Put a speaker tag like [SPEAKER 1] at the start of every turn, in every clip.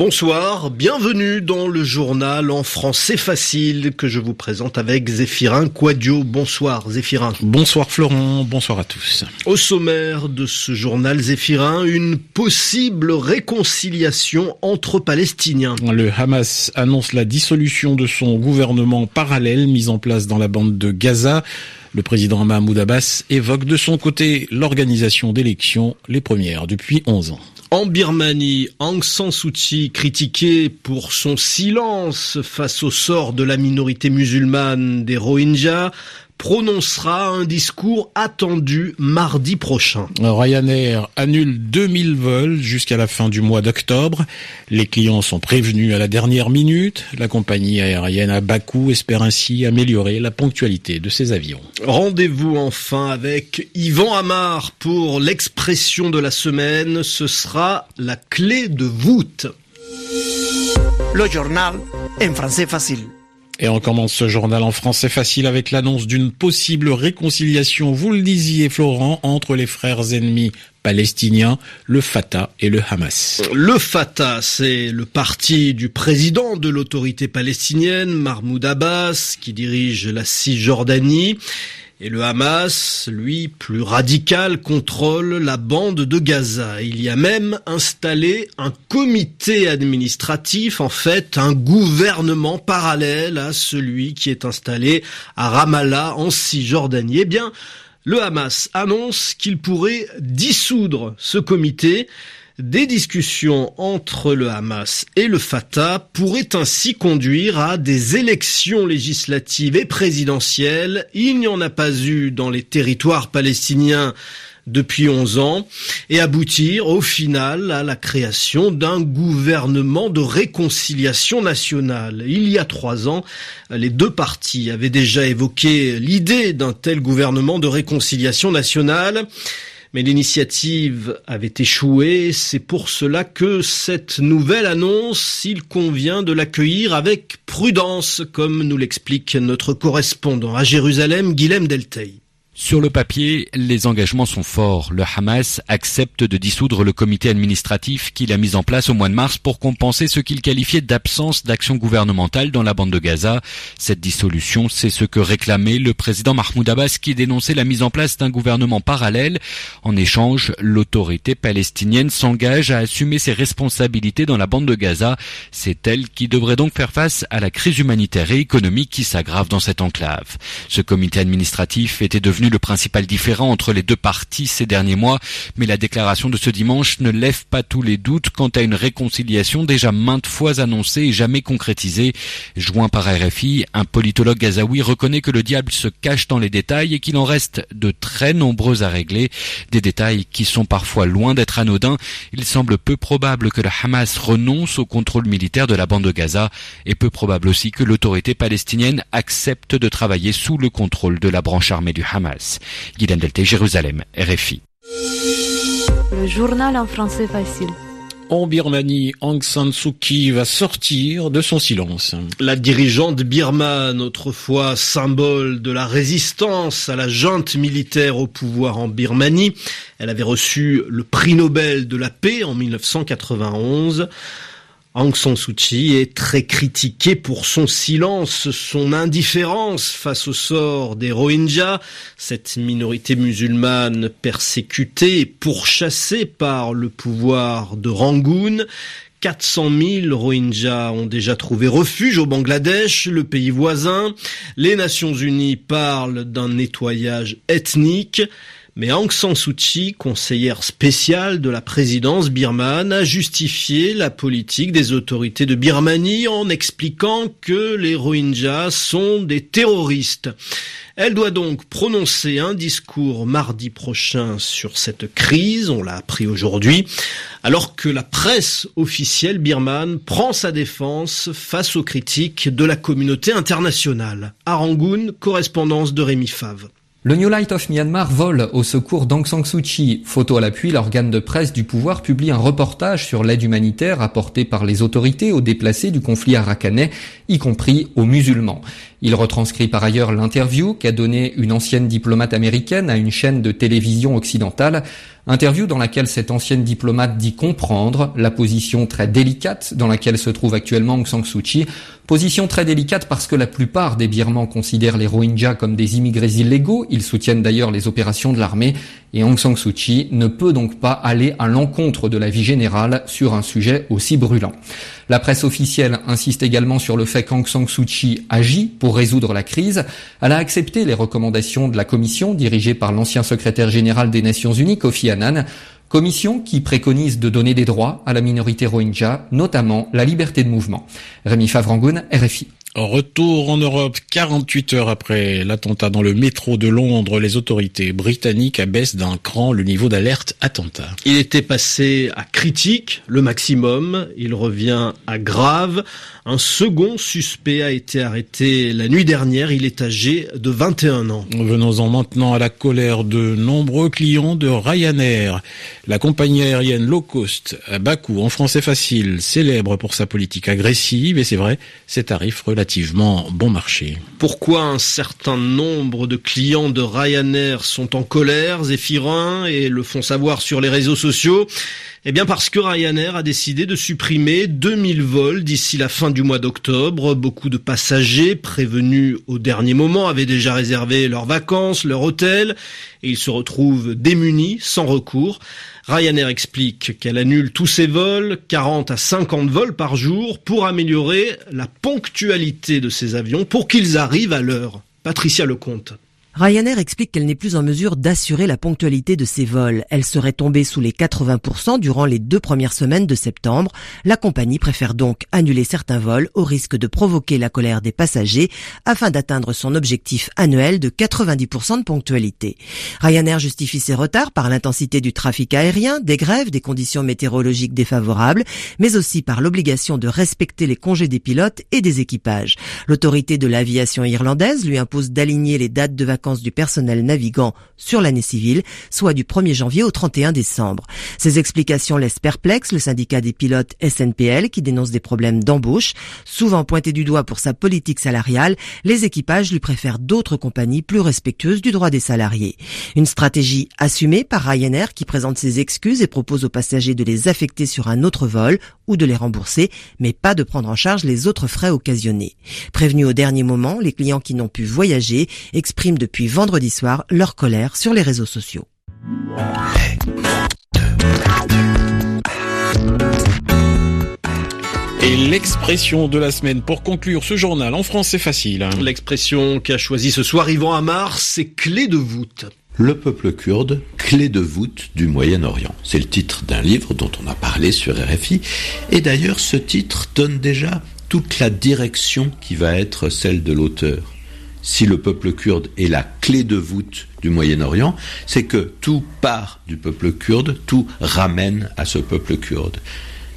[SPEAKER 1] Bonsoir, bienvenue dans le journal en français facile que je vous présente avec Zéphirin Quadio. Bonsoir Zéphirin.
[SPEAKER 2] Bonsoir Florent, bonsoir à tous.
[SPEAKER 1] Au sommaire de ce journal Zéphirin, une possible réconciliation entre Palestiniens.
[SPEAKER 2] Le Hamas annonce la dissolution de son gouvernement parallèle mis en place dans la bande de Gaza. Le président Mahmoud Abbas évoque de son côté l'organisation d'élections, les premières depuis 11 ans.
[SPEAKER 1] En Birmanie, Aung San Suu Kyi, critiqué pour son silence face au sort de la minorité musulmane des Rohingyas, prononcera un discours attendu mardi prochain.
[SPEAKER 2] Ryanair annule 2000 vols jusqu'à la fin du mois d'octobre. Les clients sont prévenus à la dernière minute. La compagnie aérienne à Bakou espère ainsi améliorer la ponctualité de ses avions.
[SPEAKER 1] Rendez-vous enfin avec Yvan Amar pour l'expression de la semaine. Ce sera la clé de voûte.
[SPEAKER 3] Le journal en français facile.
[SPEAKER 2] Et on commence ce journal en français facile avec l'annonce d'une possible réconciliation, vous le disiez Florent, entre les frères ennemis palestiniens, le Fatah et le Hamas.
[SPEAKER 1] Le Fatah, c'est le parti du président de l'autorité palestinienne, Mahmoud Abbas, qui dirige la Cisjordanie. Et le Hamas, lui, plus radical, contrôle la bande de Gaza. Il y a même installé un comité administratif, en fait, un gouvernement parallèle à celui qui est installé à Ramallah, en Cisjordanie. Eh bien, le Hamas annonce qu'il pourrait dissoudre ce comité. Des discussions entre le Hamas et le Fatah pourraient ainsi conduire à des élections législatives et présidentielles. Il n'y en a pas eu dans les territoires palestiniens depuis 11 ans et aboutir au final à la création d'un gouvernement de réconciliation nationale. Il y a trois ans, les deux partis avaient déjà évoqué l'idée d'un tel gouvernement de réconciliation nationale. Mais l'initiative avait échoué, c'est pour cela que cette nouvelle annonce, il convient de l'accueillir avec prudence, comme nous l'explique notre correspondant à Jérusalem, Guilhem Deltey.
[SPEAKER 4] Sur le papier, les engagements sont forts. Le Hamas accepte de dissoudre le comité administratif qu'il a mis en place au mois de mars pour compenser ce qu'il qualifiait d'absence d'action gouvernementale dans la bande de Gaza. Cette dissolution, c'est ce que réclamait le président Mahmoud Abbas qui dénonçait la mise en place d'un gouvernement parallèle. En échange, l'autorité palestinienne s'engage à assumer ses responsabilités dans la bande de Gaza. C'est elle qui devrait donc faire face à la crise humanitaire et économique qui s'aggrave dans cette enclave. Ce comité administratif était devenu le principal différent entre les deux parties ces derniers mois, mais la déclaration de ce dimanche ne lève pas tous les doutes quant à une réconciliation déjà maintes fois annoncée et jamais concrétisée. Joint par RFI, un politologue gazaoui reconnaît que le diable se cache dans les détails et qu'il en reste de très nombreux à régler, des détails qui sont parfois loin d'être anodins. Il semble peu probable que le Hamas renonce au contrôle militaire de la bande de Gaza et peu probable aussi que l'autorité palestinienne accepte de travailler sous le contrôle de la branche armée du Hamas. Guylaine Delté, Jérusalem, RFI.
[SPEAKER 5] Le journal en français facile.
[SPEAKER 2] En Birmanie, Aung San Suu Kyi va sortir de son silence.
[SPEAKER 1] La dirigeante birmane, autrefois symbole de la résistance à la junte militaire au pouvoir en Birmanie, elle avait reçu le prix Nobel de la paix en 1991. Aung San Suu Kyi est très critiqué pour son silence, son indifférence face au sort des Rohingyas, cette minorité musulmane persécutée et pourchassée par le pouvoir de Rangoon. 400 000 Rohingyas ont déjà trouvé refuge au Bangladesh, le pays voisin. Les Nations Unies parlent d'un nettoyage ethnique. Mais Aung San Suu Kyi, conseillère spéciale de la présidence birmane, a justifié la politique des autorités de Birmanie en expliquant que les Rohingyas sont des terroristes. Elle doit donc prononcer un discours mardi prochain sur cette crise, on l'a appris aujourd'hui, alors que la presse officielle birmane prend sa défense face aux critiques de la communauté internationale. À Rangoon, correspondance de Rémi Fave.
[SPEAKER 6] Le New Light of Myanmar vole au secours d'Aung San Suu Kyi. Photo à l'appui, l'organe de presse du pouvoir publie un reportage sur l'aide humanitaire apportée par les autorités aux déplacés du conflit arakanais, y compris aux musulmans. Il retranscrit par ailleurs l'interview qu'a donnée une ancienne diplomate américaine à une chaîne de télévision occidentale, interview dans laquelle cette ancienne diplomate dit comprendre la position très délicate dans laquelle se trouve actuellement Aung San Suu Kyi, position très délicate parce que la plupart des Birmans considèrent les Rohingyas comme des immigrés illégaux, ils soutiennent d'ailleurs les opérations de l'armée, et Aung San Suu Kyi ne peut donc pas aller à l'encontre de la vie générale sur un sujet aussi brûlant. La presse officielle insiste également sur le fait qu'Aung San Suu Kyi agit pour résoudre la crise. Elle a accepté les recommandations de la commission dirigée par l'ancien secrétaire général des Nations Unies, Kofi Annan, commission qui préconise de donner des droits à la minorité rohingya, notamment la liberté de mouvement. Rémi Favrangoun, RFI.
[SPEAKER 2] Retour en Europe, 48 heures après l'attentat dans le métro de Londres, les autorités britanniques abaissent d'un cran le niveau d'alerte attentat.
[SPEAKER 1] Il était passé à critique, le maximum, il revient à grave. Un second suspect a été arrêté la nuit dernière, il est âgé de 21 ans.
[SPEAKER 2] Venons-en maintenant à la colère de nombreux clients de Ryanair. La compagnie aérienne low cost à Bakou, en français facile, célèbre pour sa politique agressive et c'est vrai, ses tarifs
[SPEAKER 1] Pourquoi un certain nombre de clients de Ryanair sont en colère, zéphirins et le font savoir sur les réseaux sociaux? Eh bien parce que Ryanair a décidé de supprimer 2000 vols d'ici la fin du mois d'octobre. Beaucoup de passagers prévenus au dernier moment avaient déjà réservé leurs vacances, leur hôtel, et ils se retrouvent démunis, sans recours. Ryanair explique qu'elle annule tous ses vols, 40 à 50 vols par jour, pour améliorer la ponctualité de ses avions, pour qu'ils arrivent à l'heure. Patricia Lecomte.
[SPEAKER 7] Ryanair explique qu'elle n'est plus en mesure d'assurer la ponctualité de ses vols. Elle serait tombée sous les 80% durant les deux premières semaines de septembre. La compagnie préfère donc annuler certains vols au risque de provoquer la colère des passagers afin d'atteindre son objectif annuel de 90% de ponctualité. Ryanair justifie ses retards par l'intensité du trafic aérien, des grèves, des conditions météorologiques défavorables, mais aussi par l'obligation de respecter les congés des pilotes et des équipages. L'autorité de l'aviation irlandaise lui impose d'aligner les dates de vacances du personnel navigant sur l'année civile, soit du 1er janvier au 31 décembre. Ces explications laissent perplexe le syndicat des pilotes SNPL qui dénonce des problèmes d'embauche. Souvent pointé du doigt pour sa politique salariale, les équipages lui préfèrent d'autres compagnies plus respectueuses du droit des salariés. Une stratégie assumée par Ryanair qui présente ses excuses et propose aux passagers de les affecter sur un autre vol ou de les rembourser, mais pas de prendre en charge les autres frais occasionnés. Prévenus au dernier moment, les clients qui n'ont pu voyager expriment de depuis vendredi soir leur colère sur les réseaux sociaux.
[SPEAKER 2] Et l'expression de la semaine pour conclure ce journal en français facile.
[SPEAKER 1] L'expression qu'a choisi ce soir Yvan Amar, c'est clé de voûte.
[SPEAKER 8] Le peuple kurde, clé de voûte du Moyen-Orient. C'est le titre d'un livre dont on a parlé sur RFI. Et d'ailleurs, ce titre donne déjà toute la direction qui va être celle de l'auteur si le peuple kurde est la clé de voûte du Moyen-Orient, c'est que tout part du peuple kurde, tout ramène à ce peuple kurde.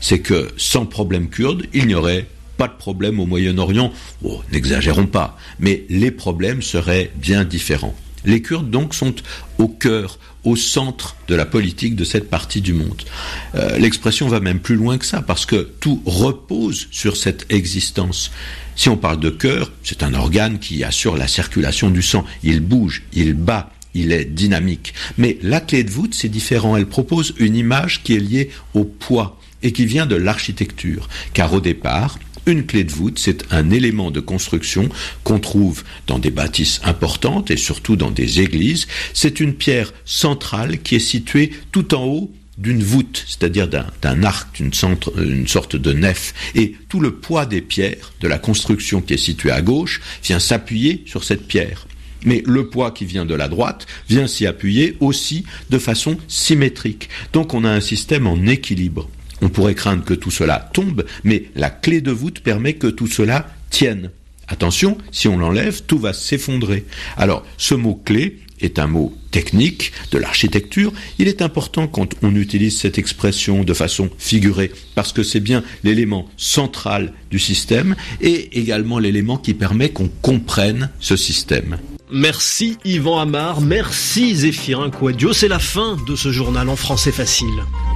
[SPEAKER 8] C'est que sans problème kurde, il n'y aurait pas de problème au Moyen-Orient. Oh, n'exagérons pas, mais les problèmes seraient bien différents. Les Kurdes donc sont au cœur, au centre de la politique de cette partie du monde. Euh, l'expression va même plus loin que ça, parce que tout repose sur cette existence. Si on parle de cœur, c'est un organe qui assure la circulation du sang. Il bouge, il bat, il est dynamique. Mais la clé de voûte, c'est différent. Elle propose une image qui est liée au poids et qui vient de l'architecture. Car au départ, une clé de voûte, c'est un élément de construction qu'on trouve dans des bâtisses importantes et surtout dans des églises. C'est une pierre centrale qui est située tout en haut d'une voûte, c'est-à-dire d'un arc, une sorte de nef. Et tout le poids des pierres, de la construction qui est située à gauche, vient s'appuyer sur cette pierre. Mais le poids qui vient de la droite vient s'y appuyer aussi de façon symétrique. Donc on a un système en équilibre. On pourrait craindre que tout cela tombe, mais la clé de voûte permet que tout cela tienne. Attention, si on l'enlève, tout va s'effondrer. Alors, ce mot clé est un mot technique de l'architecture. Il est important quand on utilise cette expression de façon figurée, parce que c'est bien l'élément central du système et également l'élément qui permet qu'on comprenne ce système.
[SPEAKER 1] Merci Yvan Amar, merci Zéphirin Quadio. C'est la fin de ce journal en français facile.